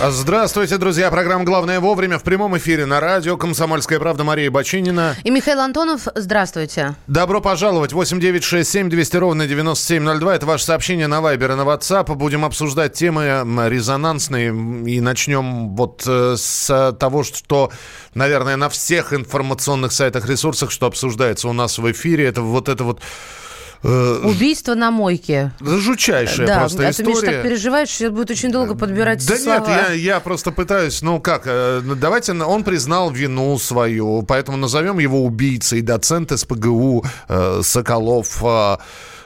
Здравствуйте, друзья. Программа «Главное вовремя» в прямом эфире на радио «Комсомольская правда» Мария Бочинина. И Михаил Антонов, здравствуйте. Добро пожаловать. 8 9 6 7 200 ровно 9702. Это ваше сообщение на Вайбер и на WhatsApp. Будем обсуждать темы резонансные. И начнем вот э, с того, что, наверное, на всех информационных сайтах, ресурсах, что обсуждается у нас в эфире. Это вот это вот Убийство на мойке. Жучайшая да, просто а история. Да, ты, Миша, так переживаешь, сейчас будет очень долго подбирать Да слова. нет, я, я просто пытаюсь, ну как, э, давайте, он признал вину свою, поэтому назовем его убийцей, доцент СПГУ э, Соколов э,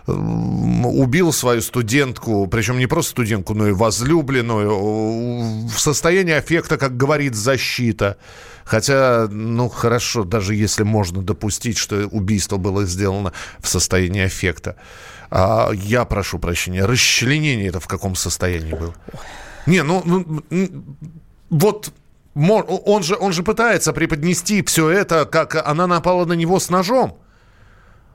убил свою студентку, причем не просто студентку, но и возлюбленную, в состоянии аффекта, как говорит защита. Хотя, ну хорошо, даже если можно допустить, что убийство было сделано в состоянии аффекта. А, я прошу прощения, расчленение это в каком состоянии было? Не, ну, ну вот он же, он же пытается преподнести все это, как она напала на него с ножом.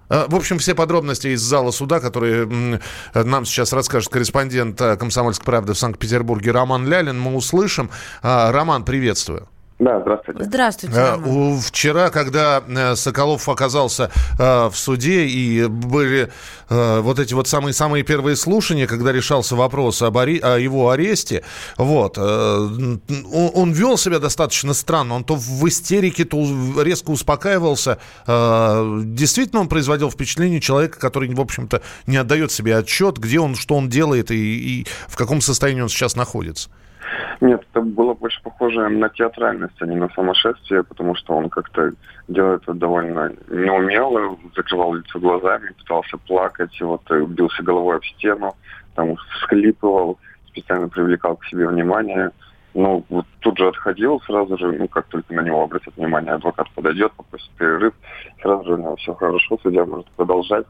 А, в общем, все подробности из зала суда, которые нам сейчас расскажет корреспондент э, «Комсомольской правды» в Санкт-Петербурге Роман Лялин, мы услышим. А, Роман, приветствую. Да, здравствуйте. Здравствуйте. Роман. Вчера, когда э, Соколов оказался э, в суде и были э, вот эти вот самые-самые первые слушания, когда решался вопрос об аре... о его аресте, вот, он, он вел себя достаточно странно. Он то в истерике, то резко успокаивался. Действительно, он производил впечатление человека, который, в общем-то, не отдает себе отчет, где он, что он делает и, и в каком состоянии он сейчас находится. Нет, это было больше похоже на театральность, а не на сумасшествие, потому что он как-то делает это довольно неумело, закрывал лицо глазами, пытался плакать, и вот э, бился головой об стену, там всхлипывал, специально привлекал к себе внимание. Ну, вот тут же отходил сразу же, ну, как только на него обратят внимание, адвокат подойдет, попросит перерыв, сразу же у него все хорошо, судья может продолжать.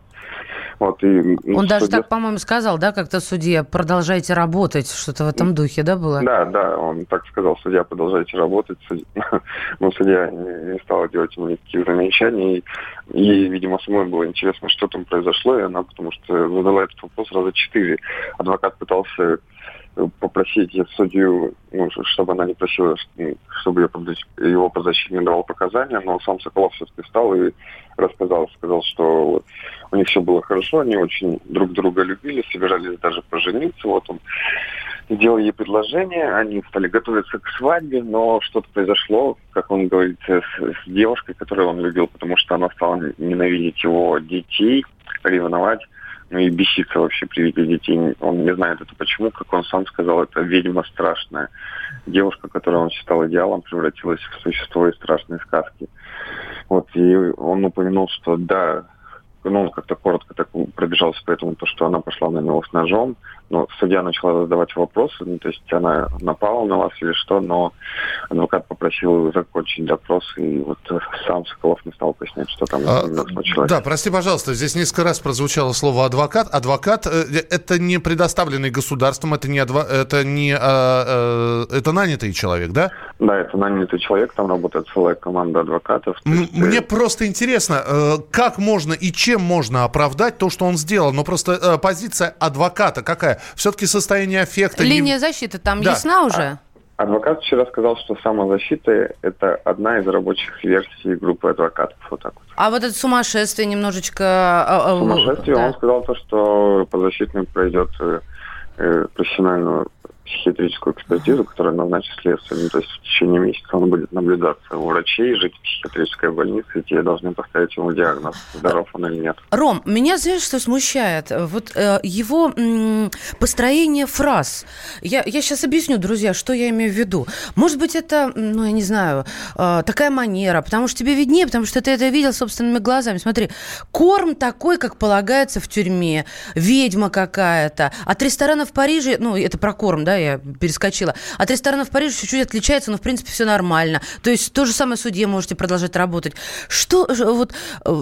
Вот, и, ну, Он судья... даже так, по-моему, сказал, да, как-то судья, продолжайте работать, что-то в этом духе, да, было? Да, да, он так сказал, судья, продолжайте работать. Судья... Но судья не, не стала делать ему никаких замечаний. И, ей, видимо, самой было интересно, что там произошло, и она, потому что задала этот вопрос раза четыре. Адвокат пытался попросить судью, ну, чтобы она не просила, чтобы ее, его подзащитник давал показания, но сам Соколов все-таки встал и рассказал, сказал, что у них все было хорошо, они очень друг друга любили, собирались даже пожениться, вот он сделал ей предложение, они стали готовиться к свадьбе, но что-то произошло, как он говорит, с, с девушкой, которую он любил, потому что она стала ненавидеть его детей, ревновать ну и беситься вообще при виде детей. Он не знает это почему, как он сам сказал, это ведьма страшная. Девушка, которую он считал идеалом, превратилась в существо из страшной сказки. Вот, и он упомянул, что да, ну, он как-то коротко так пробежался по этому, то, что она пошла на него с ножом, но судья начала задавать вопросы, ну, то есть она напала на вас или что, но адвокат попросил закончить допрос, и вот сам Соколов не стал пояснять, что там а, случилось. Да, прости, пожалуйста, здесь несколько раз прозвучало слово адвокат. Адвокат э, – это не предоставленный государством, это не, адво... это не а, а, это нанятый человек, да? Да, это нанятый человек, там работает целая команда адвокатов. Есть... Мне просто интересно, э, как можно и чем можно оправдать то, что он сделал, но просто позиция адвоката какая? Все-таки состояние аффекта... Линия не... защиты там да. ясна уже? А, адвокат вчера сказал, что самозащита – это одна из рабочих версий группы адвокатов. Вот так вот. А вот это сумасшествие немножечко… А, а, сумасшествие, да. он сказал то, что подзащитный пройдет э, э, профессиональную психиатрическую экспертизу, которую назначит следствие. Ну, то есть в течение месяца он будет наблюдаться у врачей, жить в психиатрической больнице, и те должны поставить ему диагноз, здоров он или нет. Ром, меня, знаешь, что смущает? Вот э, его м, построение фраз. Я, я сейчас объясню, друзья, что я имею в виду. Может быть, это, ну, я не знаю, э, такая манера, потому что тебе виднее, потому что ты это видел собственными глазами. Смотри, корм такой, как полагается в тюрьме, ведьма какая-то. От ресторана в Париже, ну, это про корм, да, я перескочила. От ресторана в Париже чуть-чуть отличается, но, в принципе, все нормально. То есть то же самое судье можете продолжать работать. Что, вот,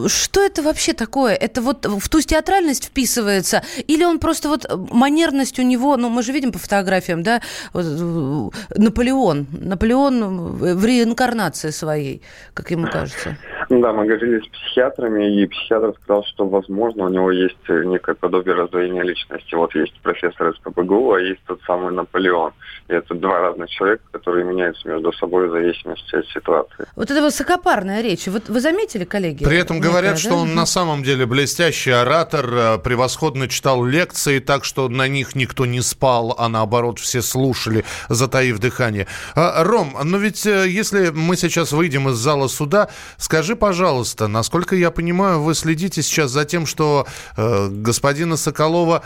что это вообще такое? Это вот в ту театральность вписывается? Или он просто вот манерность у него, ну, мы же видим по фотографиям, да, Наполеон. Наполеон в реинкарнации своей, как ему кажется. Да, мы говорили с психиатрами, и психиатр сказал, что, возможно, у него есть некое подобие раздвоения личности. Вот есть профессор из ПБГУ, а есть тот самый Наполеон. И это два разных человека, которые меняются между собой в зависимости от ситуации. Вот это высокопарная речь. Вот вы заметили, коллеги? При этом некая, говорят, да? что он на самом деле блестящий оратор, э, превосходно читал лекции, так что на них никто не спал, а наоборот все слушали, затаив дыхание. А, Ром, но ведь э, если мы сейчас выйдем из зала суда, скажи, пожалуйста, насколько я понимаю, вы следите сейчас за тем, что э, господина Соколова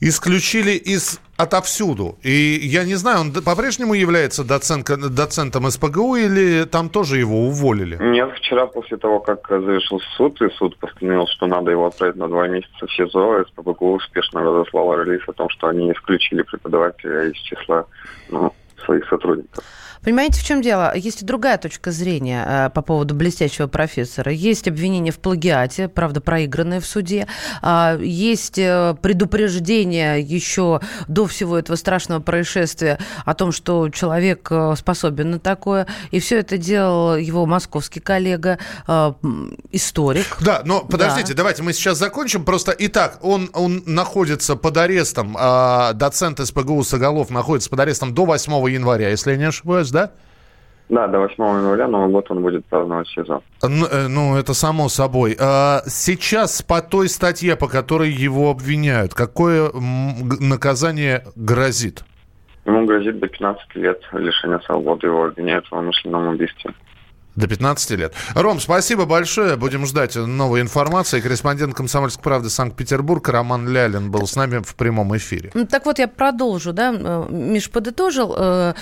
исключили из отовсюду. И я не знаю, он по-прежнему является доцент, доцентом СПГУ или там тоже его уволили? Нет, вчера после того, как завершился суд, и суд постановил, что надо его отправить на два месяца в СИЗО, СПГУ успешно разослала релиз о том, что они исключили преподавателя из числа ну, своих сотрудников. Понимаете, в чем дело? Есть и другая точка зрения э, по поводу блестящего профессора. Есть обвинение в плагиате, правда, проигранное в суде. Э, есть э, предупреждение еще до всего этого страшного происшествия о том, что человек э, способен на такое. И все это делал его московский коллега, историк. Да, но подождите, да. давайте мы сейчас закончим. Просто, итак, он, он находится под арестом, э, доцент СПГУ Соголов находится под арестом до 8 января, если я не ошибаюсь сейчас, да? Да, до 8 января Новый год он будет праздновать сезон. Ну, э, ну, это само собой. А сейчас по той статье, по которой его обвиняют, какое наказание грозит? Ему грозит до 15 лет лишения свободы. Его обвиняют в умышленном убийстве. До 15 лет. Ром, спасибо большое. Будем ждать новой информации. Корреспондент «Комсомольской правды» Санкт-Петербург Роман Лялин был с нами в прямом эфире. Ну, так вот, я продолжу. Да? Э, Миш подытожил, э,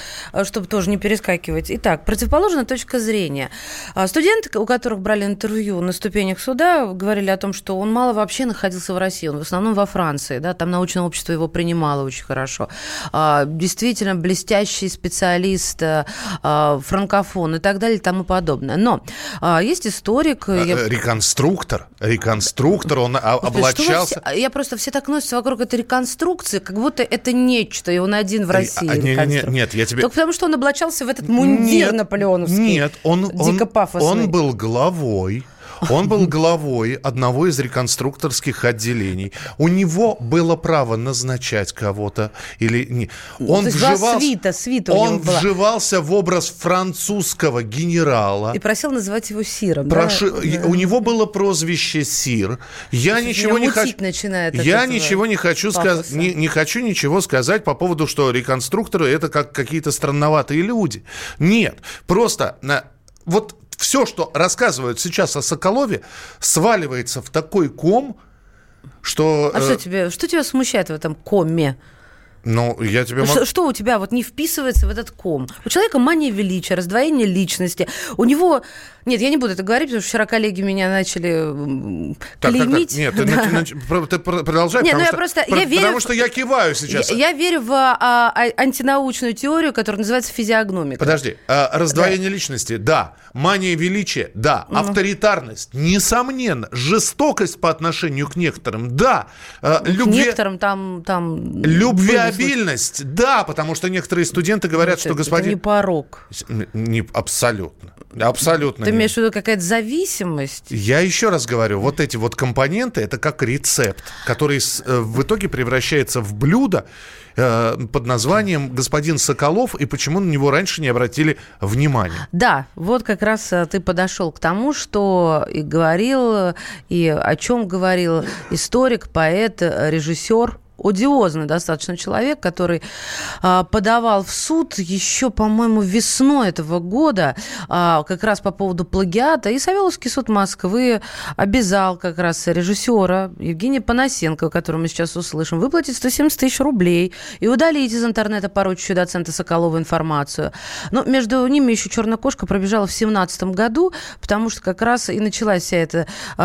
чтобы тоже не перескакивать. Итак, противоположная точка зрения. А студенты, у которых брали интервью на ступенях суда, говорили о том, что он мало вообще находился в России. Он в основном во Франции. Да? Там научное общество его принимало очень хорошо. Действительно, блестящий специалист, э, франкофон и так далее тому подобное подобное. Но а, есть историк... А, я... Э, реконструктор. Реконструктор, он облачался... Все... Я просто все так носятся вокруг этой реконструкции, как будто это нечто, и он один в России. А, не, не, нет, я тебе... Только потому, что он облачался в этот мундир нет, наполеоновский. Нет, он, он, он был главой он был главой одного из реконструкторских отделений. У него было право назначать кого-то или не. Он То вживался, свита, свита он вживался в образ французского генерала. И просил называть его Сиром. Проши... Да? У него было прозвище Сир. Я ничего не хочу. Я ничего не хочу сказать. Не, не хочу ничего сказать по поводу, что реконструкторы это как какие-то странноватые люди. Нет, просто на вот все, что рассказывают сейчас о Соколове, сваливается в такой ком, что... А э... что, тебе, что тебя смущает в этом коме? Ну, я тебе могу... Что, что у тебя вот не вписывается в этот ком? У человека мания величия, раздвоение личности. У него... Нет, я не буду это говорить, потому что вчера коллеги меня начали так, клеймить. Так, так, нет, да. ты, ты продолжай, нет, ну потому, ну, что, просто, я верю потому что я киваю сейчас. Я, я верю в а, а, антинаучную теорию, которая называется физиогномика. Подожди, а, раздвоение да. личности, да. Мания величия, да. Ну. Авторитарность, несомненно. Жестокость по отношению к некоторым, да. А, любви... К некоторым там... там Любвеобильность, да, потому что некоторые студенты говорят, это, что господин... Это не порог. Не, абсолютно. Абсолютно. Ты имеешь в виду какая-то зависимость? Я еще раз говорю, вот эти вот компоненты, это как рецепт, который э, в итоге превращается в блюдо э, под названием «Господин Соколов» и почему на него раньше не обратили внимания. Да, вот как раз э, ты подошел к тому, что и говорил, и о чем говорил историк, поэт, режиссер, одиозный достаточно человек, который а, подавал в суд еще, по-моему, весной этого года а, как раз по поводу плагиата. И Савеловский суд Москвы обязал как раз режиссера Евгения Панасенко, которого мы сейчас услышим, выплатить 170 тысяч рублей и удалить из интернета порочащую доцента Соколова информацию. Но между ними еще черная кошка пробежала в 2017 году, потому что как раз и началась вся эта э,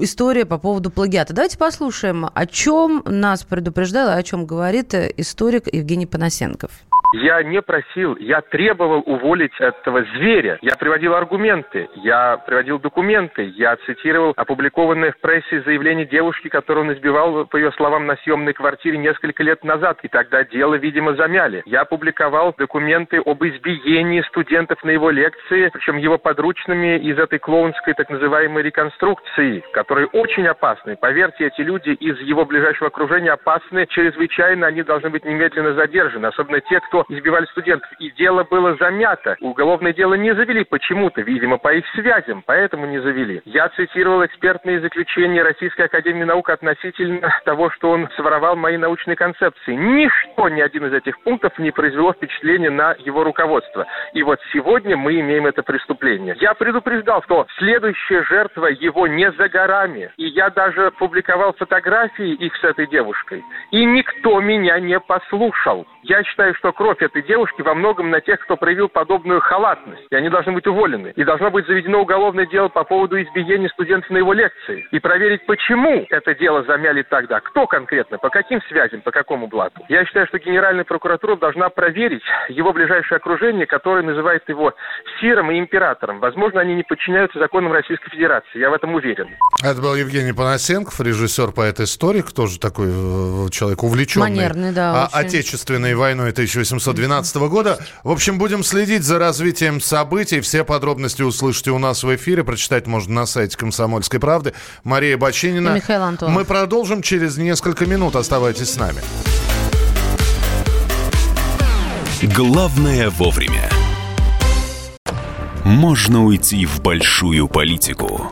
история по поводу плагиата. Давайте послушаем, о чем нас предупреждал и о чем говорит историк Евгений Панасенков. Я не просил, я требовал уволить этого зверя. Я приводил аргументы, я приводил документы, я цитировал опубликованное в прессе заявление девушки, которую он избивал, по ее словам, на съемной квартире несколько лет назад. И тогда дело, видимо, замяли. Я опубликовал документы об избиении студентов на его лекции, причем его подручными из этой клоунской так называемой реконструкции, которые очень опасны. Поверьте, эти люди из его ближайшего окружения опасны чрезвычайно, они должны быть немедленно задержаны, особенно те, кто избивали студентов. И дело было замято. Уголовное дело не завели почему-то, видимо, по их связям, поэтому не завели. Я цитировал экспертные заключения Российской Академии Наук относительно того, что он своровал мои научные концепции. Ничто, ни один из этих пунктов не произвело впечатления на его руководство. И вот сегодня мы имеем это преступление. Я предупреждал, что следующая жертва его не за горами. И я даже публиковал фотографии их с этой девушкой. И никто меня не послушал. Я считаю, что кровь этой девушки во многом на тех, кто проявил подобную халатность. И они должны быть уволены. И должно быть заведено уголовное дело по поводу избиения студентов на его лекции. И проверить, почему это дело замяли тогда. Кто конкретно, по каким связям, по какому блату. Я считаю, что Генеральная прокуратура должна проверить его ближайшее окружение, которое называет его сиром и императором. Возможно, они не подчиняются законам Российской Федерации. Я в этом уверен. Это был Евгений Панасенков, режиссер, поэт-историк, тоже такой э, человек увлеченный Манерный, да, а, отечественной войной 1812 года. В общем, будем следить за развитием событий. Все подробности услышите у нас в эфире. Прочитать можно на сайте «Комсомольской правды». Мария Бочинина. И Михаил Антонов. Мы продолжим через несколько минут. Оставайтесь с нами. Главное вовремя. Можно уйти в большую политику,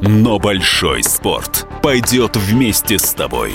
но большой спорт пойдет вместе с тобой.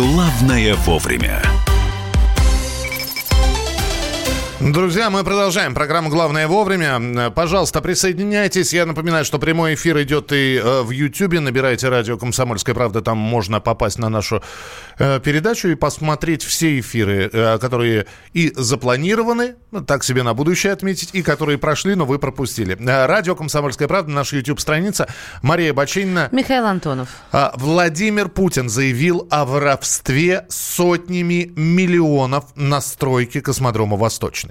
«Главное вовремя». Друзья, мы продолжаем программу «Главное вовремя». Пожалуйста, присоединяйтесь. Я напоминаю, что прямой эфир идет и э, в Ютьюбе. Набирайте радио «Комсомольская правда». Там можно попасть на нашу э, передачу и посмотреть все эфиры, э, которые и запланированы, ну, так себе на будущее отметить, и которые прошли, но вы пропустили. Радио «Комсомольская правда», наша YouTube-страница. Мария Бачинина. Михаил Антонов. А, Владимир Путин заявил о воровстве сотнями миллионов на стройке космодрома «Восточный».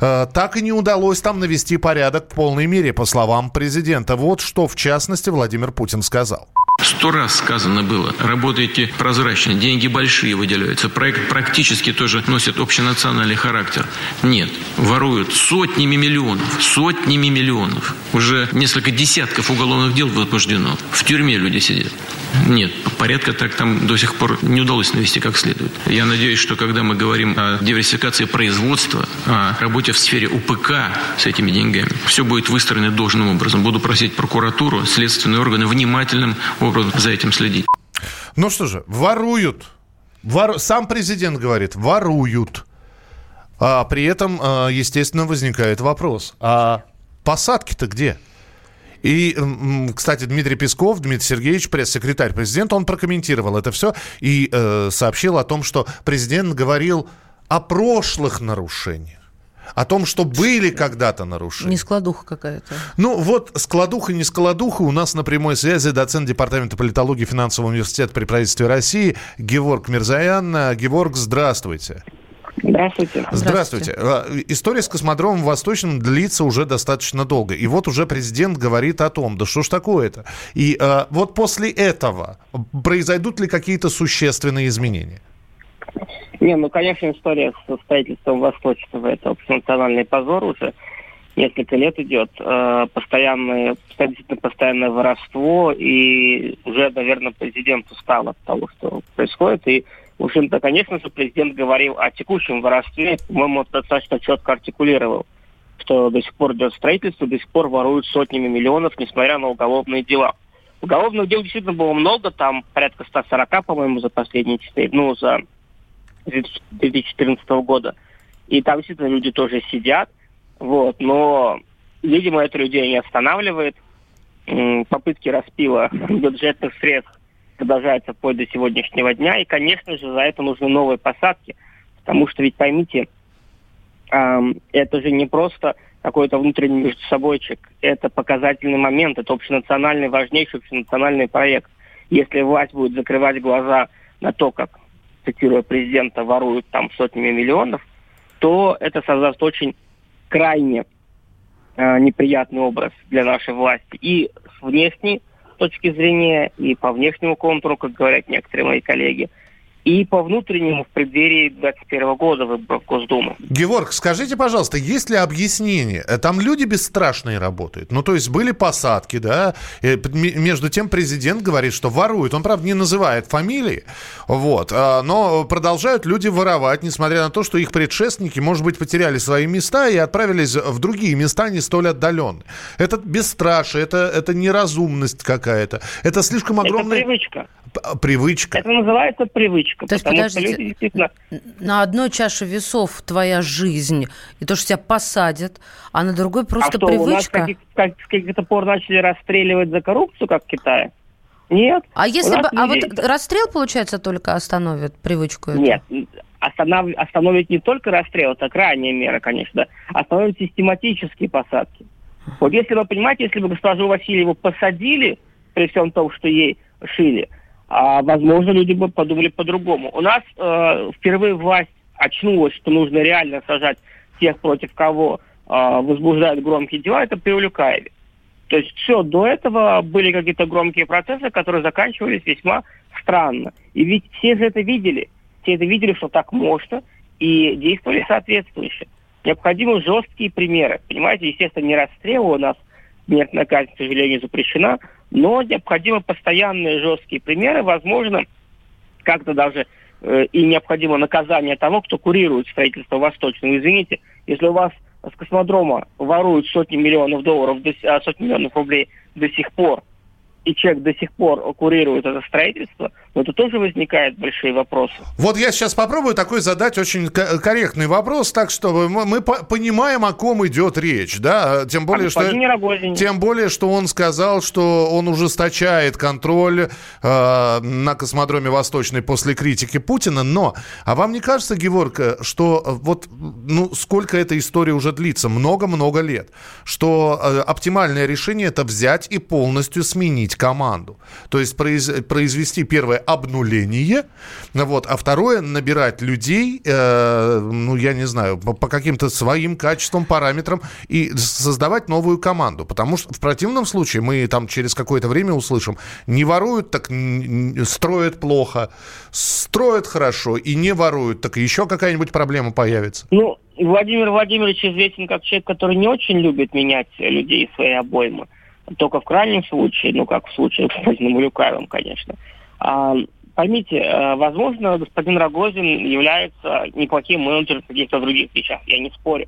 Э, так и не удалось там навести порядок в полной мере, по словам президента. Вот что, в частности, Владимир Путин сказал. Сто раз сказано было, работайте прозрачно, деньги большие выделяются, проект практически тоже носит общенациональный характер. Нет, воруют сотнями миллионов, сотнями миллионов. Уже несколько десятков уголовных дел возбуждено. В тюрьме люди сидят. Нет, порядка так там до сих пор не удалось навести как следует. Я надеюсь, что когда мы говорим о диверсификации производства, о работе в сфере УПК с этими деньгами, все будет выстроено должным образом. Буду просить прокуратуру, следственные органы внимательным образом за этим следить. Ну что же, воруют. Вор... Сам президент говорит, воруют. А при этом, а, естественно, возникает вопрос, а посадки-то где? И, кстати, Дмитрий Песков, Дмитрий Сергеевич, пресс-секретарь президента, он прокомментировал это все и э, сообщил о том, что президент говорил о прошлых нарушениях о том, что были когда-то нарушения. Не складуха какая-то. Ну вот складуха, не складуха. У нас на прямой связи доцент Департамента политологии Финансового университета при правительстве России Геворг Мирзаян. Геворг, здравствуйте. Здравствуйте. Здравствуйте. Здравствуйте. История с космодромом Восточным длится уже достаточно долго. И вот уже президент говорит о том, да что ж такое-то. И э, вот после этого произойдут ли какие-то существенные изменения? Не, ну, конечно, история со строительством Восточного – это общенациональный позор уже. Несколько лет идет. Э, постоянное, действительно постоянное воровство. И уже, наверное, президент устал от того, что происходит. И в общем-то, конечно же, президент говорил о текущем воровстве, по-моему, достаточно четко артикулировал, что до сих пор идет строительство, до сих пор воруют сотнями миллионов, несмотря на уголовные дела. Уголовных дел действительно было много, там порядка 140, по-моему, за последние 4, ну, за 2014 года. И там действительно люди тоже сидят, вот, но, видимо, это людей не останавливает. Попытки распила бюджетных средств продолжается вплоть до сегодняшнего дня. И, конечно же, за это нужны новые посадки. Потому что ведь поймите, это же не просто какой-то внутренний между собойчик. Это показательный момент, это общенациональный, важнейший общенациональный проект. Если власть будет закрывать глаза на то, как, цитируя президента, воруют там сотнями миллионов, то это создаст очень крайне э, неприятный образ для нашей власти. И с внешней точки зрения, и по внешнему контуру, как говорят некоторые мои коллеги, и по внутреннему в преддверии 2021 года выборов Госдумы. Георг, скажите, пожалуйста, есть ли объяснение? Э, там люди бесстрашные работают. Ну, то есть были посадки, да? И между тем президент говорит, что воруют. Он, правда, не называет фамилии, вот. А, но продолжают люди воровать, несмотря на то, что их предшественники, может быть, потеряли свои места и отправились в другие места не столь отдаленные. Это бесстрашие, это, это неразумность какая-то. Это слишком огромная... Это привычка. Привычка. Это называется привычка привычка. То есть, подождите, люди действительно... на одной чаше весов твоя жизнь, и то, что тебя посадят, а на другой просто а что, привычка. У нас как, с каких-то пор начали расстреливать за коррупцию, как в Китае? Нет. А если бы, а вот расстрел, получается, только остановит привычку? Эту? Нет, останов, остановить не только расстрел, это крайняя мера, конечно, остановить систематические посадки. Вот если вы понимаете, если бы госпожу Васильеву посадили, при всем том, что ей шили, а, возможно, люди бы подумали по-другому. У нас э, впервые власть очнулась, что нужно реально сажать тех, против кого э, возбуждают громкие дела, это при. То есть все, до этого были какие-то громкие процессы, которые заканчивались весьма странно. И ведь все же это видели. Все это видели, что так можно, и действовали соответствующе. Необходимы жесткие примеры. Понимаете, естественно, не расстрел у нас, смертная казнь, к сожалению, запрещена, но необходимы постоянные жесткие примеры, возможно, как-то даже э, и необходимо наказание того, кто курирует строительство Восточного. Извините, если у вас с космодрома воруют сотни миллионов долларов, до, а, сотни миллионов рублей до сих пор, и человек до сих пор курирует это строительство, но это тоже возникает большие вопросы. Вот я сейчас попробую такой задать очень корректный вопрос, так что мы понимаем, о ком идет речь, да, тем более, что, тем более, что он сказал, что он ужесточает контроль э, на космодроме Восточный после критики Путина, но, а вам не кажется, Георг, что вот, ну, сколько эта история уже длится, много-много лет, что э, оптимальное решение это взять и полностью сменить сменить команду. То есть произ, произвести первое обнуление, вот, а второе набирать людей, э, ну, я не знаю, по, по каким-то своим качествам, параметрам и создавать новую команду. Потому что в противном случае мы там через какое-то время услышим, не воруют, так строят плохо, строят хорошо и не воруют, так еще какая-нибудь проблема появится. Ну, Владимир Владимирович известен как человек, который не очень любит менять людей своей обоймы только в крайнем случае, ну, как в случае с господином Улюкаевым, конечно. А, поймите, э, возможно, господин Рогозин является неплохим менеджером в каких-то других вещах, я не спорю.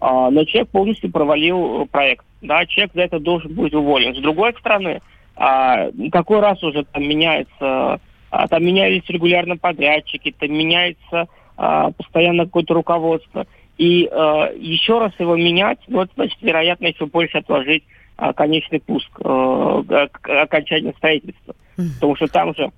А, но человек полностью провалил проект. Да, человек за это должен быть уволен. С другой стороны, а, какой раз уже там меняется, а, там меняются регулярно подрядчики, там меняется а, постоянно какое-то руководство. И а, еще раз его менять, ну, это значит, вероятно, еще больше отложить конечный пуск, э, окончание строительства. Потому что там же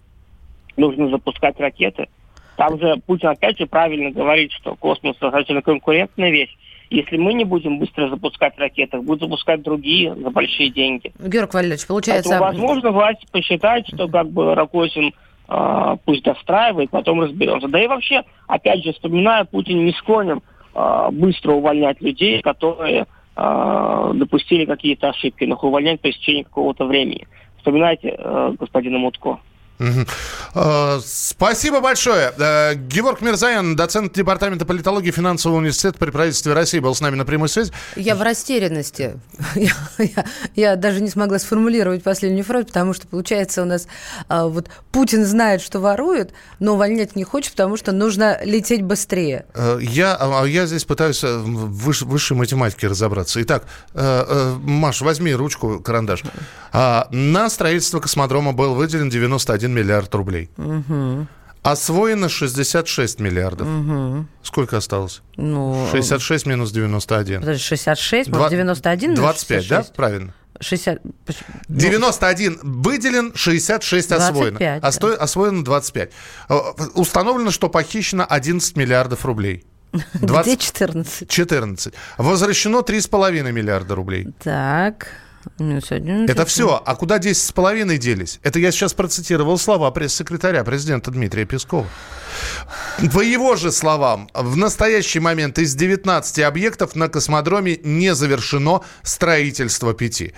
нужно запускать ракеты. Там же Путин опять же правильно говорит, что космос достаточно конкурентная вещь. Если мы не будем быстро запускать ракеты, будут запускать другие за большие деньги. Георг Валерьевич, получается... Поэтому, возможно, власть посчитает, что как бы Рогозин э, пусть достраивает, потом разберемся. Да и вообще, опять же, вспоминаю, Путин не склонен э, быстро увольнять людей, которые э, допустили какие-то ошибки, но их увольнять по истечении какого-то времени. Вспоминайте э, господина Мутко. Угу. Спасибо большое. Э, Георг Мирзаян, доцент Департамента политологии финансового университета при правительстве России, был с нами на прямой связи. Я в растерянности. Я, я, я даже не смогла сформулировать последнюю фразу, потому что, получается, у нас а, вот Путин знает, что ворует, но увольнять не хочет, потому что нужно лететь быстрее. Э, я, а, а я здесь пытаюсь в выш, высшей математике разобраться. Итак, Маш, возьми ручку, карандаш. На строительство космодрома был выделен 91 1 миллиард рублей. Угу. Освоено 66 миллиардов. Угу. Сколько осталось? Ну, 66 минус 91. Подожди, 66 минус 91 25, 66. да? Правильно. 60... 91 выделен, 66 освоено. 25, Осто... да. Освоено 25. Э, установлено, что похищено 11 миллиардов рублей. 20... Где 14? 14. Возвращено 3,5 миллиарда рублей. Так. Это все. А куда 10,5 делись? Это я сейчас процитировал слова пресс-секретаря президента Дмитрия Пескова. По его же словам, в настоящий момент из 19 объектов на космодроме не завершено строительство пяти.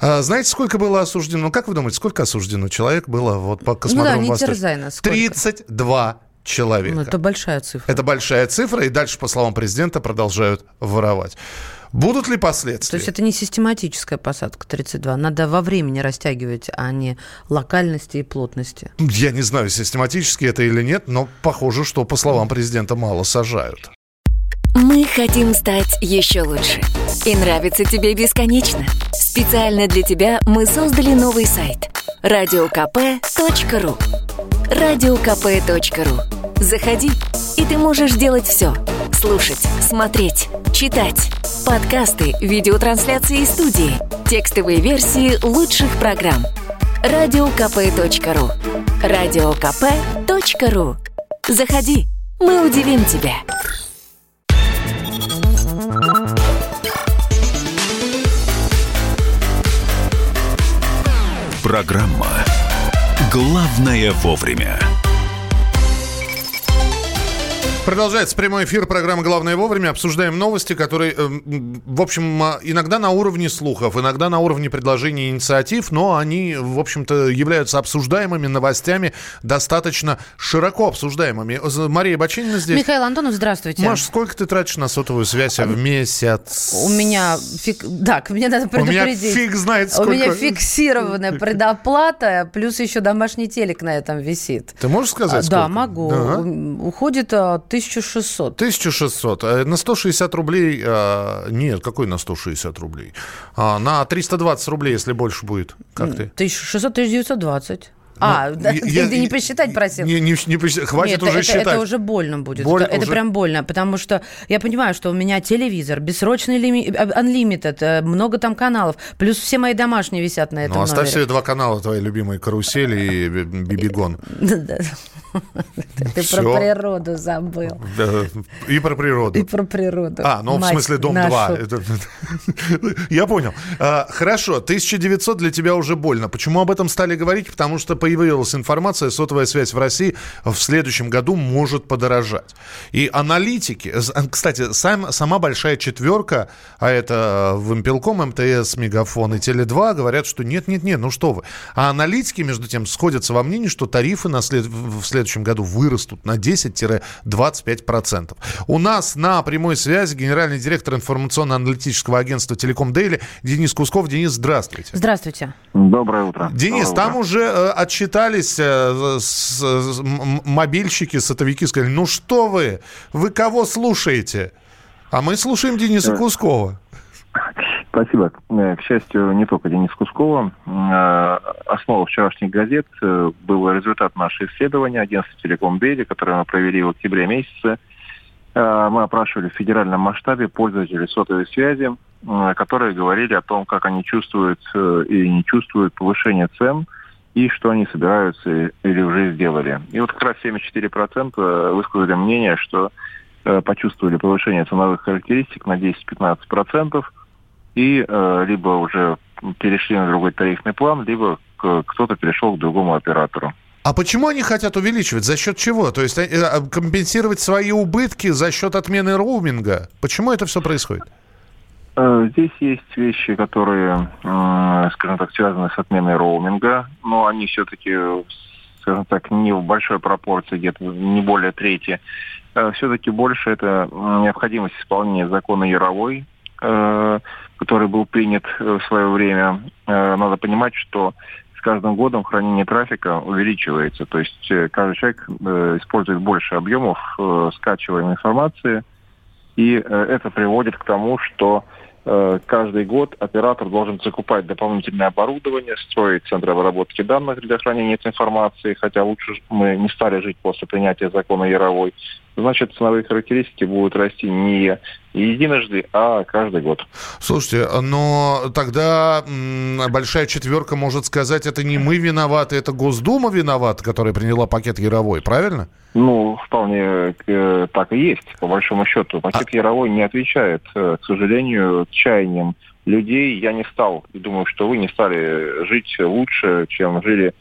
А, знаете, сколько было осуждено? Ну, как вы думаете, сколько осуждено человек было вот по космодрому ну, да, не терзай нас. 32 человека. Ну, это большая цифра. Это большая цифра, и дальше, по словам президента, продолжают воровать. Будут ли последствия? То есть это не систематическая посадка 32. Надо во времени растягивать, а не локальности и плотности. Я не знаю, систематически это или нет, но похоже, что, по словам президента, мало сажают. Мы хотим стать еще лучше. И нравится тебе бесконечно. Специально для тебя мы создали новый сайт – радиокп.ру радиокп.ру Заходи, и ты можешь делать все. Слушать, смотреть, читать. Подкасты, видеотрансляции из студии. Текстовые версии лучших программ. Радиокп.ру Радиокп.ру Заходи, мы удивим тебя. Программа «Главное вовремя». Продолжается прямой эфир программы «Главное вовремя». Обсуждаем новости, которые, э, в общем, а, иногда на уровне слухов, иногда на уровне предложений инициатив, но они, в общем-то, являются обсуждаемыми новостями, достаточно широко обсуждаемыми. Мария Бачинина здесь. Михаил Антонов, здравствуйте. Маш, сколько ты тратишь на сотовую связь в месяц? У меня, фиг... так, мне надо предупредить. У меня фиг знает сколько. У меня фиксированная предоплата, плюс еще домашний телек на этом висит. Ты можешь сказать, Да, могу. Да. Уходит а, 1600. 1600. А на 160 рублей... А, нет, какой на 160 рублей? А, на 320 рублей, если больше будет. Как ты? 1600, 1920. А, ну, да, я, ты не посчитать просил? Не, не, не посчитать, хватит Нет, уже это, считать. Это уже больно будет. Боль это, уже... это прям больно, потому что я понимаю, что у меня телевизор, бессрочный лими... unlimited, э, много там каналов, плюс все мои домашние висят на этом Ну, оставь себе два канала, твои любимые, «Карусель» и «Бибигон». Ты про природу забыл. И про природу. И про природу. А, ну в смысле «Дом-2». Я понял. А, хорошо, 1900 для тебя уже больно. Почему об этом стали говорить? Потому что появилась информация, сотовая связь в России в следующем году может подорожать. И аналитики, кстати, сам, сама большая четверка, а это э, Вимпелком, МТС, Мегафон и Теле2, говорят, что нет-нет-нет, ну что вы. А аналитики, между тем, сходятся во мнении, что тарифы на след... в следующем году вырастут на 10-25%. У нас на прямой связи генеральный директор информационно-аналитического агентства «Телеком Дейли» Денис Кусков. Денис, здравствуйте. Здравствуйте. Доброе утро. Денис, Доброе там уже э, от отчитались э, с, с, мобильщики, сотовики, сказали, ну что вы, вы кого слушаете? А мы слушаем Дениса да. Кускова. Спасибо. Э, к счастью, не только Денис Кускова. Э, основа вчерашних газет был результат нашего исследования 11 Телеком Дейли, которое мы провели в октябре месяце. Мы опрашивали в федеральном масштабе пользователей сотовой связи, которые говорили о том, как они чувствуют и не чувствуют повышение цен – и что они собираются или уже сделали. И вот как раз 74% высказали мнение, что э, почувствовали повышение ценовых характеристик на 10-15% и э, либо уже перешли на другой тарифный план, либо кто-то перешел к другому оператору. А почему они хотят увеличивать? За счет чего? То есть э, э, компенсировать свои убытки за счет отмены роуминга? Почему это все происходит? Э, здесь есть вещи, которые, скажем так, связаны с отменой роуминга, но они все-таки, скажем так, не в большой пропорции, где-то не более трети. Все-таки больше это необходимость исполнения закона Яровой, который был принят в свое время. Надо понимать, что каждым годом хранение трафика увеличивается. То есть э, каждый человек э, использует больше объемов э, скачиваемой информации, и это приводит к тому, что каждый год оператор должен закупать дополнительное оборудование, строить центры обработки данных для хранения этой информации, хотя лучше мы не стали жить после принятия закона Яровой значит, ценовые характеристики будут расти не единожды, а каждый год. Слушайте, но тогда большая четверка может сказать, это не мы виноваты, это Госдума виновата, которая приняла пакет Яровой, правильно? Ну, вполне э, так и есть, по большому счету. Пакет а... Яровой не отвечает, э, к сожалению, чаяниям людей. Я не стал, и думаю, что вы не стали жить лучше, чем жили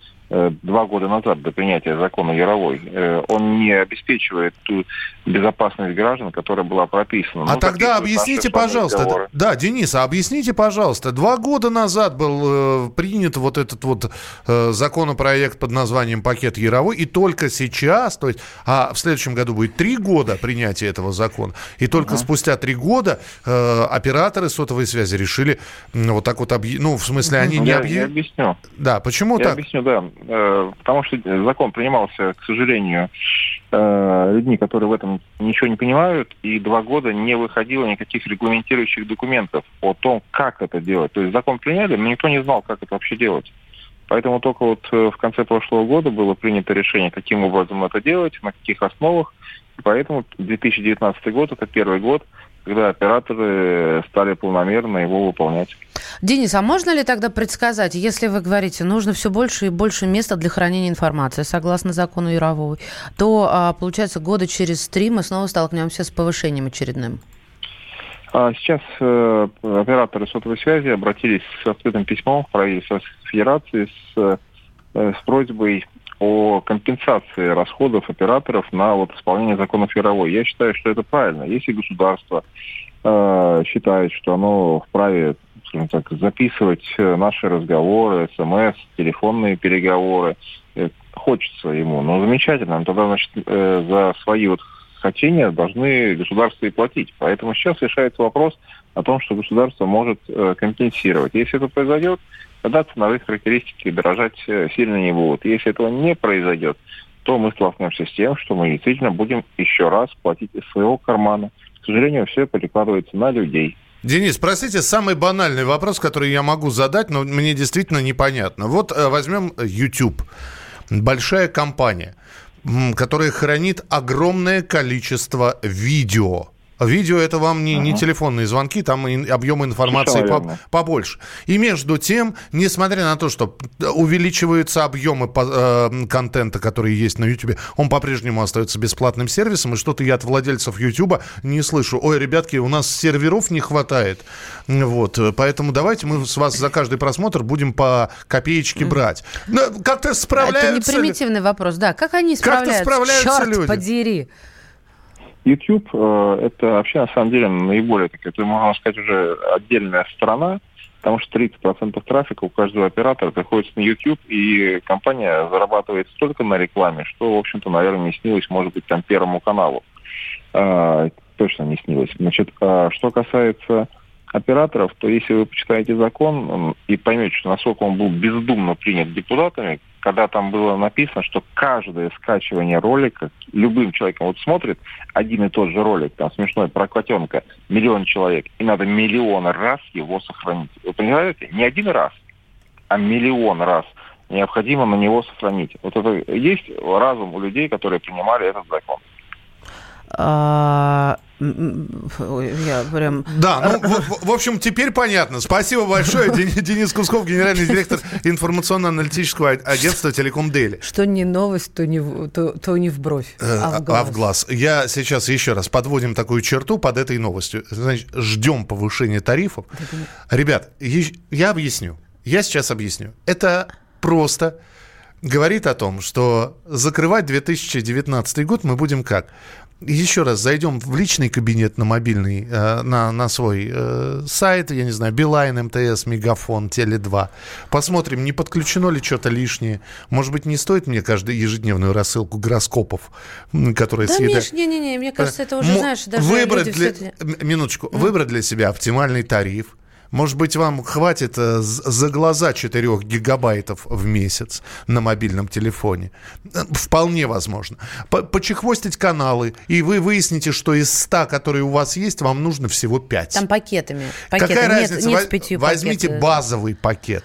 два года назад, до принятия закона Яровой, э, он не обеспечивает ту безопасность граждан, которая была прописана. А ну, тогда объясните, пожалуйста, да, Денис, а объясните, пожалуйста, два года назад был э, принят вот этот вот э, законопроект под названием «Пакет Яровой», и только сейчас, то есть, а в следующем году будет три года принятия этого закона, и только uh-huh. спустя три года э, операторы сотовой связи решили э, вот так вот объявить, ну, в смысле, они не объявили... Я объясню. Да, почему я так? объясню, да. Э, потому что закон принимался, к сожалению, э, людьми, которые в этом ничего не понимают, и два года не выходило никаких регламентирующих документов о том, как это делать. То есть закон приняли, но никто не знал, как это вообще делать. Поэтому только вот э, в конце прошлого года было принято решение, каким образом это делать, на каких основах. Поэтому 2019 год – это первый год, когда операторы стали полномерно его выполнять. Денис, а можно ли тогда предсказать, если вы говорите, нужно все больше и больше места для хранения информации, согласно закону Яровой, то, а, получается, года через три мы снова столкнемся с повышением очередным? А сейчас э, операторы сотовой связи обратились с открытым письмом в правительство Федерации с, э, с просьбой о компенсации расходов операторов на вот исполнение законов Яровой. Я считаю, что это правильно. Если государство э, считает, что оно вправе скажем так, записывать э, наши разговоры, смс, телефонные переговоры. Э, хочется ему. Но замечательно. Но тогда, значит, э, за свои вот хотения должны государства и платить. Поэтому сейчас решается вопрос о том, что государство может компенсировать. Если это произойдет, тогда ценовые характеристики дорожать сильно не будут. Если этого не произойдет, то мы столкнемся с тем, что мы действительно будем еще раз платить из своего кармана. К сожалению, все перекладывается на людей. Денис, простите, самый банальный вопрос, который я могу задать, но мне действительно непонятно. Вот э, возьмем YouTube. Большая компания, которая хранит огромное количество видео Видео это вам не, uh-huh. не телефонные звонки, там объем информации по, побольше. И между тем, несмотря на то, что увеличиваются объемы по, э, контента, который есть на YouTube, он по-прежнему остается бесплатным сервисом, и что-то я от владельцев YouTube не слышу. Ой, ребятки, у нас серверов не хватает. Вот, поэтому давайте мы с вас за каждый просмотр будем по копеечке брать. Как-то справляются... Это не примитивный вопрос, да. Как они справляются? Как-то справляются Черт люди. подери. YouTube э, это вообще на самом деле наиболее, так это можно сказать, уже отдельная страна, потому что 30% трафика у каждого оператора приходится на YouTube, и компания зарабатывает столько на рекламе, что, в общем-то, наверное, не снилось, может быть, там Первому каналу. Э, точно не снилось. Значит, э, что касается операторов, то если вы почитаете закон и поймете, насколько он был бездумно принят депутатами, когда там было написано, что каждое скачивание ролика любым человеком вот смотрит один и тот же ролик, там смешной про котенка, миллион человек, и надо миллион раз его сохранить. Вы понимаете? Не один раз, а миллион раз необходимо на него сохранить. Вот это есть разум у людей, которые принимали этот закон. А, я прям... Да, ну, в, в общем, теперь понятно. Спасибо большое. Денис Кусков, генеральный директор информационно-аналитического агентства «Телеком Дели». Что не новость, то не, то, то не в бровь, э, а в глаз. А в глаз. Я сейчас еще раз подводим такую черту под этой новостью. Значит, ждем повышения тарифов. Ребят, я объясню. Я сейчас объясню. Это просто говорит о том, что закрывать 2019 год мы будем как? Еще раз зайдем в личный кабинет на мобильный, э, на, на свой э, сайт, я не знаю, Билайн, МТС, Мегафон, Теле2. Посмотрим, не подключено ли что-то лишнее. Может быть, не стоит мне каждую ежедневную рассылку гороскопов, которые да, съедают. Миш, не-не-не, мне кажется, это уже, М- знаешь, даже выбрать люди для... Минуточку. Выбрать для себя оптимальный тариф. Может быть, вам хватит э, за глаза 4 гигабайтов в месяц на мобильном телефоне. Э, Вполне возможно. По- Почехвостить каналы, и вы выясните, что из 100, которые у вас есть, вам нужно всего 5. Там пакетами. Пакеты. Какая нет, разница? Нет пятью Возьмите пакет. базовый пакет.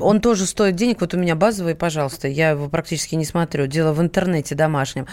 Он тоже стоит денег. Вот у меня базовый, пожалуйста. Я его практически не смотрю. Дело в интернете домашнем.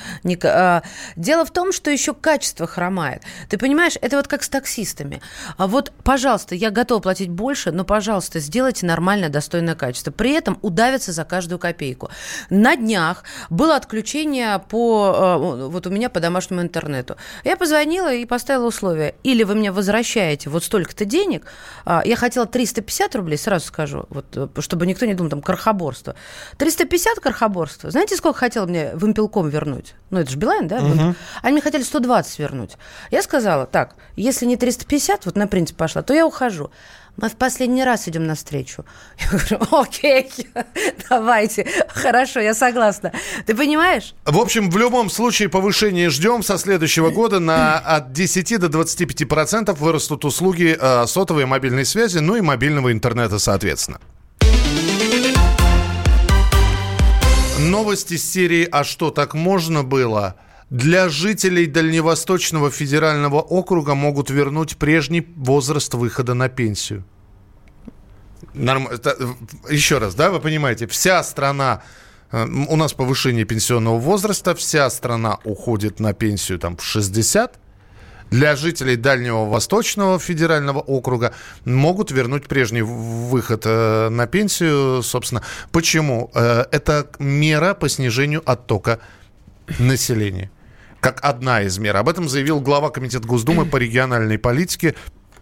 А, Дело в том, что еще качество хромает. Ты понимаешь, это вот как с таксистами. А вот, пожалуйста, я готова платить больше, но, пожалуйста, сделайте нормальное, достойное качество. При этом удавиться за каждую копейку. На днях было отключение по, э, вот у меня по домашнему интернету. Я позвонила и поставила условия. Или вы мне возвращаете вот столько-то денег. А, Я хотела 350 рублей, сразу скажу, вот, чтобы никто не думал, там, крохоборство. 350 крохоборство. Знаете, сколько хотел мне вымпелком вернуть? Ну, это же Билайн, да? Вымпел. Они мне хотели 120 вернуть. Я сказала, так, если не 350, вот на принцип пошла, то я ухожу. Мы в последний раз идем навстречу. Я говорю, окей, давайте, хорошо, я согласна. Ты понимаешь? В общем, в любом случае повышение ждем. Со следующего года на от 10 до 25 процентов вырастут услуги э, сотовой и мобильной связи, ну и мобильного интернета, соответственно. Новости из серии «А что, так можно было?» Для жителей Дальневосточного федерального округа могут вернуть прежний возраст выхода на пенсию. Норм- Еще раз, да, вы понимаете, вся страна, э, у нас повышение пенсионного возраста, вся страна уходит на пенсию там в 60. Для жителей Дальнего Восточного федерального округа могут вернуть прежний выход э, на пенсию, собственно. Почему? Э, это мера по снижению оттока населения. Как одна из мер. Об этом заявил глава Комитета Госдумы по региональной политике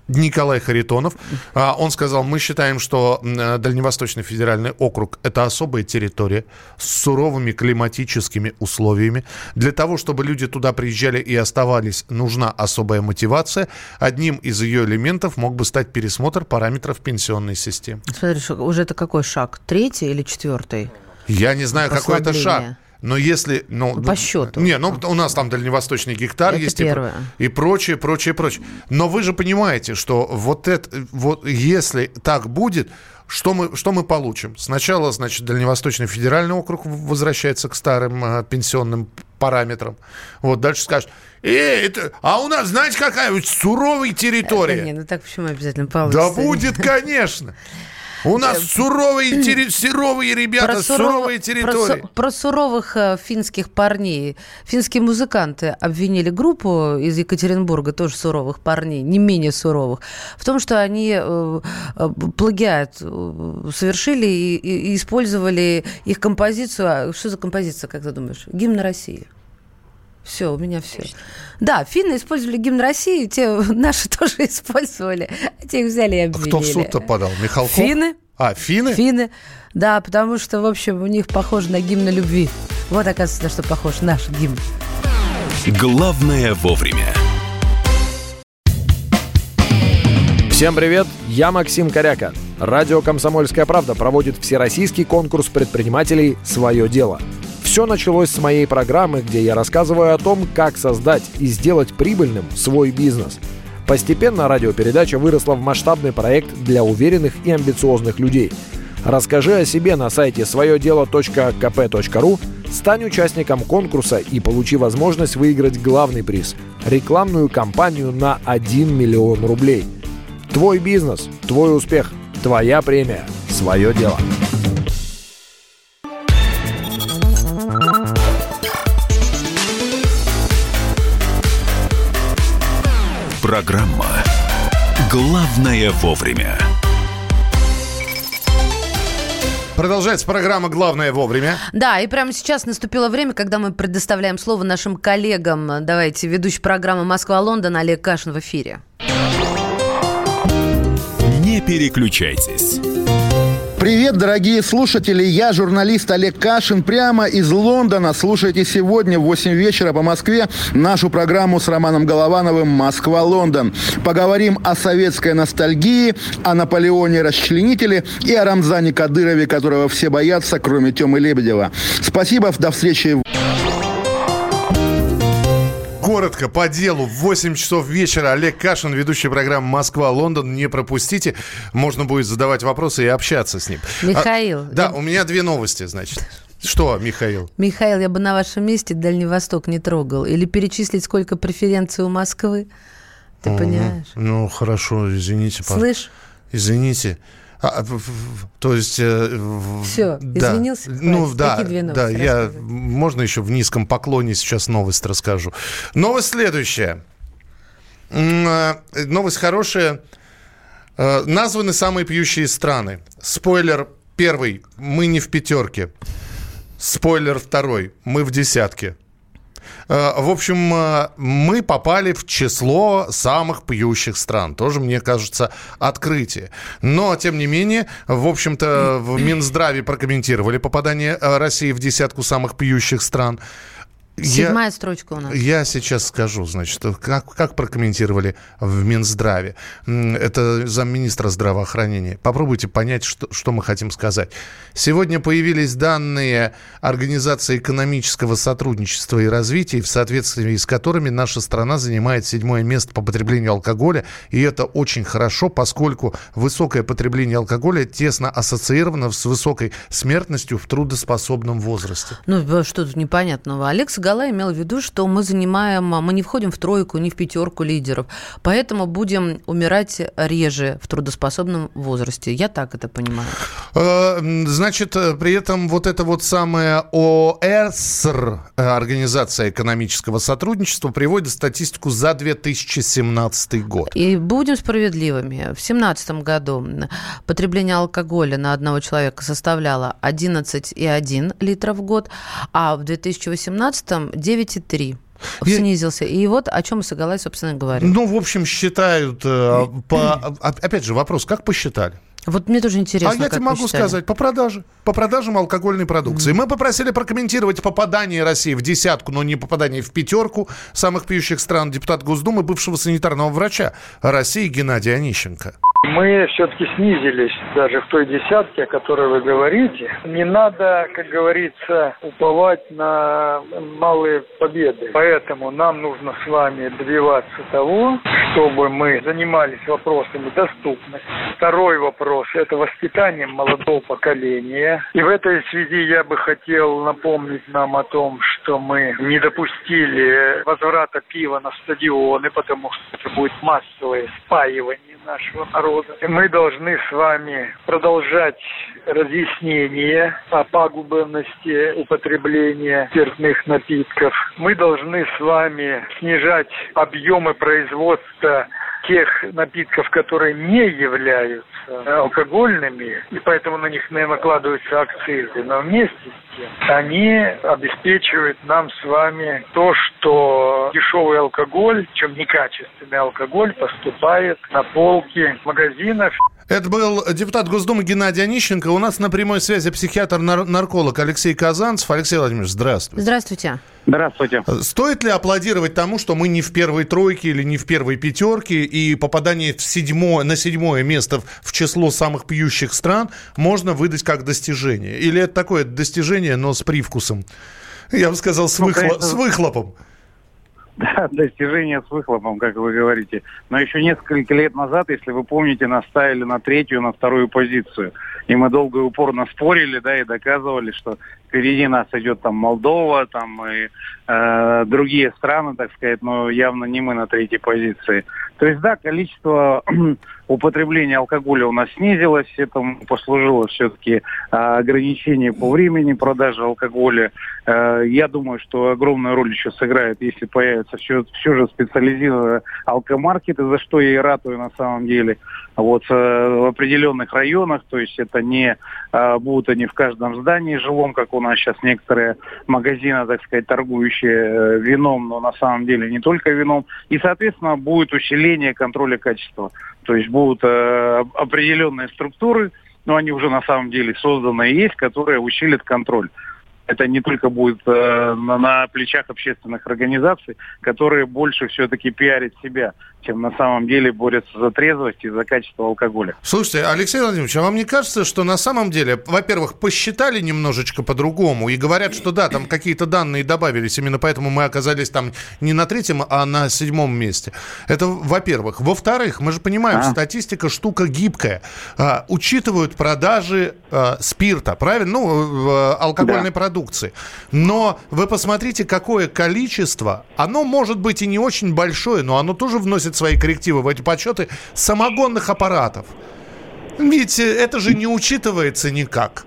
Николай Харитонов. А, Он сказал, мы считаем, что э, Дальневосточный федеральный округ – это особая территория с суровыми климатическими условиями. Для того, чтобы люди туда приезжали и оставались, нужна особая мотивация. Одним из ее элементов мог бы стать пересмотр параметров пенсионной системы. Смотри, что- уже это какой шаг? Третий или четвертый? Я не знаю, какой это шаг. Но если... Ну, По счету. Не, ну у нас там дальневосточный гектар Это есть и про- первое. И, прочее, прочее, прочее. Но вы же понимаете, что вот это, вот если так будет, что мы, что мы получим? Сначала, значит, Дальневосточный федеральный округ возвращается к старым э, пенсионным параметрам. Вот дальше скажешь, э, это, а у нас, знаете, какая суровая территория. Да не, ну так почему обязательно Да получится? будет, конечно. У нас суровые, терри- суровые ребята, суров- суровые про территории. су- Про, суровых э, финских парней. Финские музыканты обвинили группу из Екатеринбурга, тоже суровых парней, не менее суровых, в том, что они э, э, плагиат э, совершили и, и- и использовали их композицию. А Что за композиция, как ты думаешь? Гимн России. Все, у меня все. Да, финны использовали гимн России, те наши тоже использовали. А те их взяли и обвинили. Кто в суд-то подал? Михалков? Финны. А, финны? Финны. Да, потому что, в общем, у них похоже на гимн любви. Вот, оказывается, на что похож наш гимн. Главное вовремя. Всем привет, я Максим Коряка. Радио «Комсомольская правда» проводит всероссийский конкурс предпринимателей «Свое дело». Все началось с моей программы, где я рассказываю о том, как создать и сделать прибыльным свой бизнес. Постепенно радиопередача выросла в масштабный проект для уверенных и амбициозных людей. Расскажи о себе на сайте своедело.kp.ru, стань участником конкурса и получи возможность выиграть главный приз – рекламную кампанию на 1 миллион рублей – Твой бизнес, твой успех, твоя премия, свое дело. Программа «Главное вовремя». Продолжается программа «Главное вовремя». Да, и прямо сейчас наступило время, когда мы предоставляем слово нашим коллегам. Давайте, ведущий программы «Москва-Лондон» Олег Кашин в эфире. Не переключайтесь. Привет, дорогие слушатели! Я журналист Олег Кашин. Прямо из Лондона слушайте сегодня в 8 вечера по Москве нашу программу с Романом Головановым «Москва-Лондон». Поговорим о советской ностальгии, о Наполеоне-расчленителе и о Рамзане Кадырове, которого все боятся, кроме Темы Лебедева. Спасибо, до встречи. Коротко, по делу, в 8 часов вечера Олег Кашин, ведущий программы «Москва-Лондон». Не пропустите, можно будет задавать вопросы и общаться с ним. Михаил. А, да, я... у меня две новости, значит. Что, Михаил? Михаил, я бы на вашем месте Дальний Восток не трогал. Или перечислить, сколько преференций у Москвы. Ты угу. понимаешь? Ну, хорошо, извините. Слышь? Извините. А, то есть... Э, Все, да. извинился? Ну, Хватит. да, Какие да, я... Можно еще в низком поклоне сейчас новость расскажу. Новость следующая. Э, новость хорошая. Э, названы самые пьющие страны. Спойлер первый. Мы не в пятерке. Спойлер второй. Мы в десятке. Э, в общем, э, мы попали в число самых пьющих стран. Тоже, мне кажется, открытие. Но, тем не менее, в общем-то, в Минздраве прокомментировали попадание э, России в десятку самых пьющих стран. Седьмая я, строчка у нас. Я сейчас скажу, значит, как, как прокомментировали в Минздраве. Это замминистра здравоохранения. Попробуйте понять, что, что мы хотим сказать. Сегодня появились данные Организации экономического сотрудничества и развития, в соответствии с которыми наша страна занимает седьмое место по потреблению алкоголя. И это очень хорошо, поскольку высокое потребление алкоголя тесно ассоциировано с высокой смертностью в трудоспособном возрасте. Ну, что тут непонятного? Алекс Гала имел в виду, что мы занимаем, мы не входим в тройку, не в пятерку лидеров, поэтому будем умирать реже в трудоспособном возрасте. Я так это понимаю. Э, значит, э, при этом вот это вот самое ОЭСР, э, Организация экономического сотрудничества, приводит статистику за 2017 год. И будем справедливыми. В 2017 году потребление алкоголя на одного человека составляло 11,1 литра в год, а в 2018 там 9,3 снизился. И вот о чем Сагалай, собственно, говорит. Ну, в общем, считают... Э, по... Опять же, вопрос, как посчитали? Вот мне тоже интересно. А я тебе могу посчитали. сказать, по продаже. По продажам алкогольной продукции. Mm. Мы попросили прокомментировать попадание России в десятку, но не попадание в пятерку самых пьющих стран депутат Госдумы, бывшего санитарного врача России Геннадия Онищенко. Мы все-таки снизились даже в той десятке, о которой вы говорите. Не надо, как говорится, уповать на малые победы. Поэтому нам нужно с вами добиваться того, чтобы мы занимались вопросами доступности. Второй вопрос – это воспитанием молодого поколения. И в этой связи я бы хотел напомнить нам о том, что мы не допустили возврата пива на стадионы, потому что это будет массовое спаивание нашего народа. Мы должны с вами продолжать разъяснение о пагубности употребления спиртных напитков. Мы должны с вами снижать объемы производства тех напитков, которые не являются алкогольными, и поэтому на них не накладываются акцизы, но вместе с тем они обеспечивают нам с вами то, что дешевый алкоголь, чем некачественный алкоголь, поступает на полки магазинов. Это был депутат Госдумы Геннадий Онищенко. У нас на прямой связи психиатр-нарколог Алексей Казанцев. Алексей Владимирович, здравствуйте. Здравствуйте. Здравствуйте. Стоит ли аплодировать тому, что мы не в первой тройке или не в первой пятерке, и попадание в седьмое, на седьмое место в число самых пьющих стран можно выдать как достижение? Или это такое достижение, но с привкусом? Я бы сказал, с, ну, выхло... конечно... с выхлопом. Достижение с выхлопом, как вы говорите. Но еще несколько лет назад, если вы помните, нас ставили на третью, на вторую позицию. И мы долго и упорно спорили, да, и доказывали, что впереди нас идет там Молдова, там и э, другие страны, так сказать, но явно не мы на третьей позиции. То есть, да, количество употребления алкоголя у нас снизилось, этому послужило все-таки э, ограничение по времени продажи алкоголя. Э, я думаю, что огромную роль еще сыграет, если появятся все, все же специализированные алкомаркеты, за что я и ратую на самом деле. Вот э, в определенных районах, то есть это не э, будут они в каждом здании жилом, как у нас сейчас некоторые магазины, так сказать, торгующие э, вином, но на самом деле не только вином. И, соответственно, будет усиление контроля качества. То есть будут э, определенные структуры, но они уже на самом деле созданы и есть, которые усилят контроль это не только будет э, на, на плечах общественных организаций, которые больше все-таки пиарят себя, чем на самом деле борются за трезвость и за качество алкоголя. Слушайте, Алексей Владимирович, а вам не кажется, что на самом деле, во-первых, посчитали немножечко по-другому и говорят, что да, там какие-то данные добавились, именно поэтому мы оказались там не на третьем, а на седьмом месте. Это во-первых. Во-вторых, мы же понимаем, а? статистика штука гибкая. А, учитывают продажи а, спирта, правильно? Ну, алкогольной да. продукции. Но вы посмотрите, какое количество, оно может быть и не очень большое, но оно тоже вносит вносит свои коррективы в эти подсчеты самогонных аппаратов. Ведь это же не учитывается никак.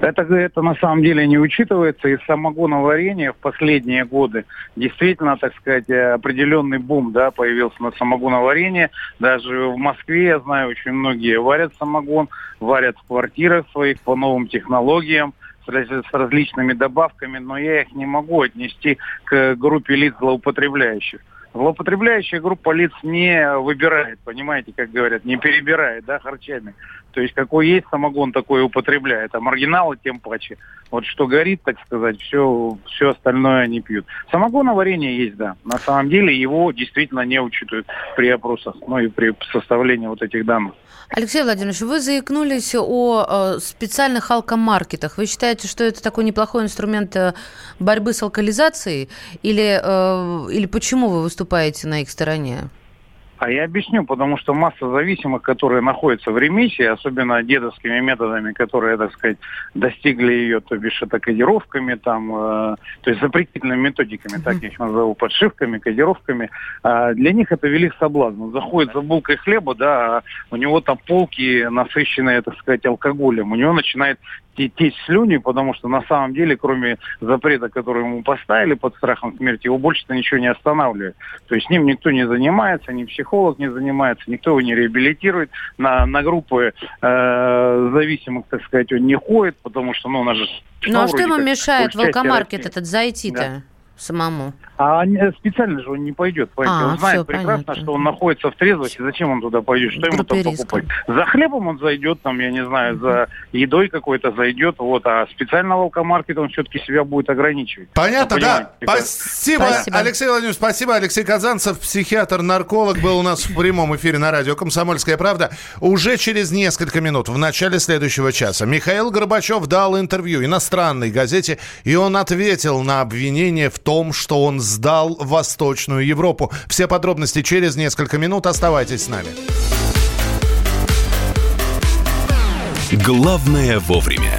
Это, это на самом деле не учитывается. И самогоноварение в последние годы действительно, так сказать, определенный бум да, появился на самогоноварение. Даже в Москве, я знаю, очень многие варят самогон, варят в квартирах своих по новым технологиям с различными добавками, но я их не могу отнести к группе лиц злоупотребляющих. Злоупотребляющая группа лиц не выбирает, понимаете, как говорят, не перебирает, да, харчами. То есть какой есть самогон, такой употребляет. А маргиналы тем паче. Вот что горит, так сказать, все, все остальное они пьют. Самогоноварение есть, да. На самом деле его действительно не учитывают при опросах, ну и при составлении вот этих данных. Алексей Владимирович, вы заикнулись о э, специальных алкомаркетах. Вы считаете, что это такой неплохой инструмент э, борьбы с алкоголизацией? Или, э, или почему вы выступаете на их стороне? А я объясню, потому что масса зависимых, которые находятся в ремиссии, особенно дедовскими методами, которые, так сказать, достигли ее, то бишь это кодировками, там, э, то есть запретительными методиками, так я их назову, подшивками, кодировками, э, для них это велик соблазн. Он заходит за булкой хлеба, да, а у него там полки насыщенные, так сказать, алкоголем, у него начинает течь слюни, потому что на самом деле, кроме запрета, который ему поставили под страхом смерти, его больше-то ничего не останавливает. То есть с ним никто не занимается, ни психолог не занимается, никто его не реабилитирует. На, на группы э, зависимых, так сказать, он не ходит, потому что, ну, у нас же... Ну, а что ему мешает в алкомаркет этот зайти-то? Да самому? А специально же он не пойдет, понимаете? А, он знает прекрасно, понятно. что он находится в трезвости, зачем он туда пойдет, что ему там риска. покупать? За хлебом он зайдет, там, я не знаю, за едой какой-то зайдет, вот, а специально в алкомаркет он все-таки себя будет ограничивать. Понятно, да. Спасибо, спасибо, Алексей Владимирович, спасибо. Алексей Казанцев, психиатр-нарколог, был у нас в прямом эфире на радио «Комсомольская правда». Уже через несколько минут, в начале следующего часа, Михаил Горбачев дал интервью иностранной газете, и он ответил на обвинение в том, что он сдал Восточную Европу. Все подробности через несколько минут. Оставайтесь с нами. Главное вовремя.